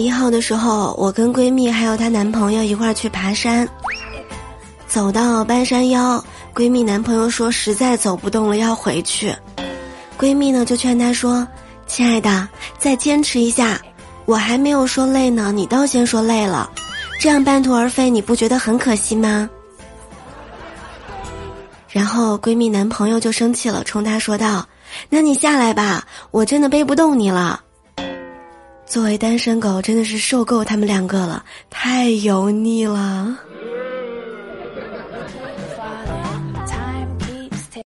一号的时候，我跟闺蜜还有她男朋友一块儿去爬山，走到半山腰，闺蜜男朋友说实在走不动了要回去，闺蜜呢就劝他说：“亲爱的，再坚持一下，我还没有说累呢，你倒先说累了，这样半途而废你不觉得很可惜吗？”然后闺蜜男朋友就生气了，冲她说道：“那你下来吧，我真的背不动你了。”作为单身狗，真的是受够他们两个了，太油腻了。